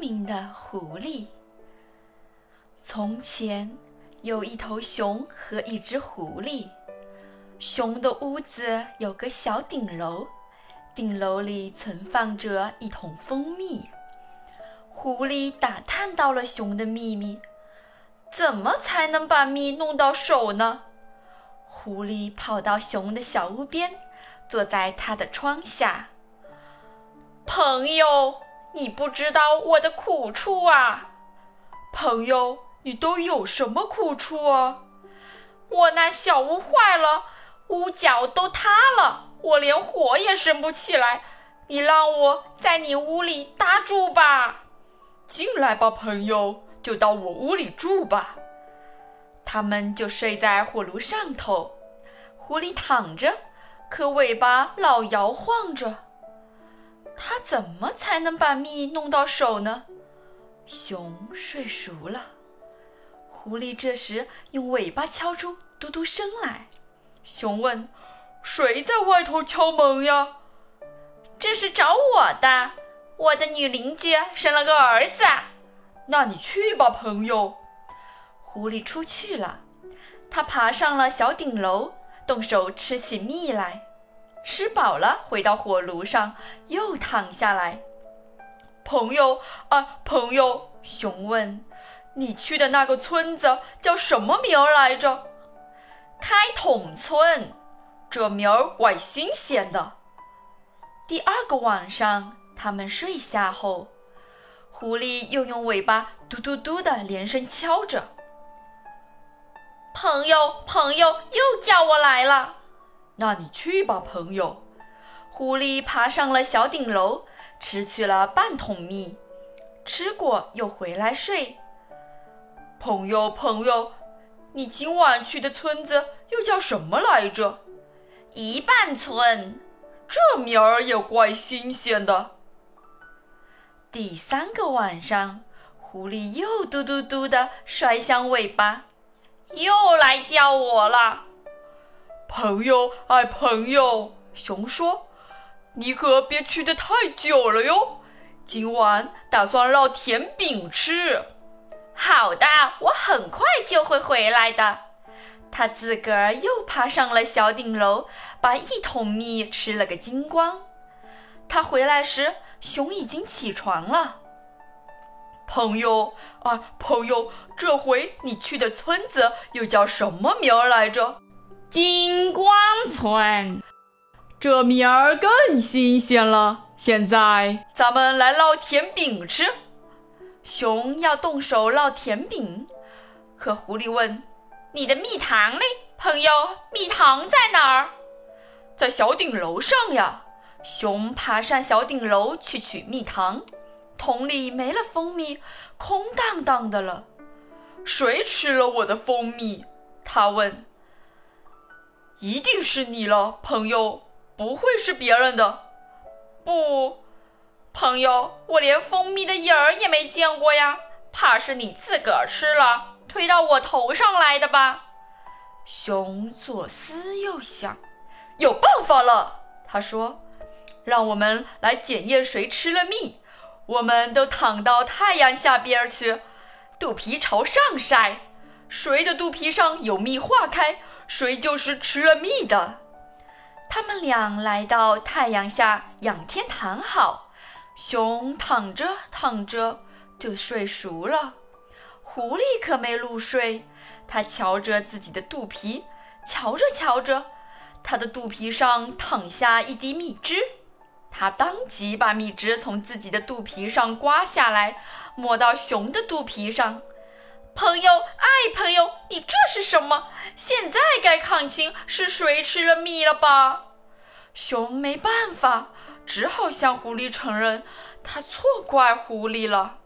明的狐狸。从前有一头熊和一只狐狸。熊的屋子有个小顶楼，顶楼里存放着一桶蜂蜜。狐狸打探到了熊的秘密，怎么才能把蜜弄到手呢？狐狸跑到熊的小屋边，坐在他的窗下。朋友，你不知道我的苦处啊！朋友，你都有什么苦处啊？我那小屋坏了，屋角都塌了，我连火也生不起来。你让我在你屋里搭住吧。进来吧，朋友，就到我屋里住吧。他们就睡在火炉上头。狐狸躺着，可尾巴老摇晃着。它怎么才能把蜜弄到手呢？熊睡熟了，狐狸这时用尾巴敲出嘟嘟声来。熊问：“谁在外头敲门呀？”“这是找我的，我的女邻居生了个儿子。”“那你去吧，朋友。”狐狸出去了，他爬上了小顶楼，动手吃起蜜来。吃饱了，回到火炉上，又躺下来。朋友啊，朋友，熊问：“你去的那个村子叫什么名儿来着？”“开桶村。”这名儿怪新鲜的。第二个晚上，他们睡下后，狐狸又用尾巴嘟嘟嘟的连声敲着。朋友，朋友，又叫我来了。那你去吧，朋友。狐狸爬上了小顶楼，吃去了半桶蜜，吃过又回来睡。朋友，朋友，你今晚去的村子又叫什么来着？一半村，这名儿也怪新鲜的。第三个晚上，狐狸又嘟嘟嘟的甩响尾巴，又来叫我了。朋友，哎，朋友，熊说：“你可别去的太久了哟，今晚打算烙甜饼吃。”好的，我很快就会回来的。他自个儿又爬上了小顶楼，把一桶蜜吃了个精光。他回来时，熊已经起床了。朋友，啊，朋友，这回你去的村子又叫什么名儿来着？金光村，这名儿更新鲜了。现在咱们来烙甜饼吃。熊要动手烙甜饼，可狐狸问：“你的蜜糖呢，朋友？蜜糖在哪儿？”在小顶楼上呀。熊爬上小顶楼去取蜜糖，桶里没了蜂蜜，空荡荡的了。谁吃了我的蜂蜜？他问。一定是你了，朋友，不会是别人的。不，朋友，我连蜂蜜的影儿也没见过呀，怕是你自个儿吃了，推到我头上来的吧？熊左思右想，有办法了。他说：“让我们来检验谁吃了蜜。我们都躺到太阳下边去，肚皮朝上晒，谁的肚皮上有蜜化开。”谁就是吃了蜜的。他们俩来到太阳下仰天躺好，熊躺着躺着就睡熟了。狐狸可没入睡，它瞧着自己的肚皮，瞧着瞧着，它的肚皮上淌下一滴蜜汁，它当即把蜜汁从自己的肚皮上刮下来，抹到熊的肚皮上。朋友，爱，朋，放心是谁吃了蜜了吧？熊没办法，只好向狐狸承认，他错怪狐狸了。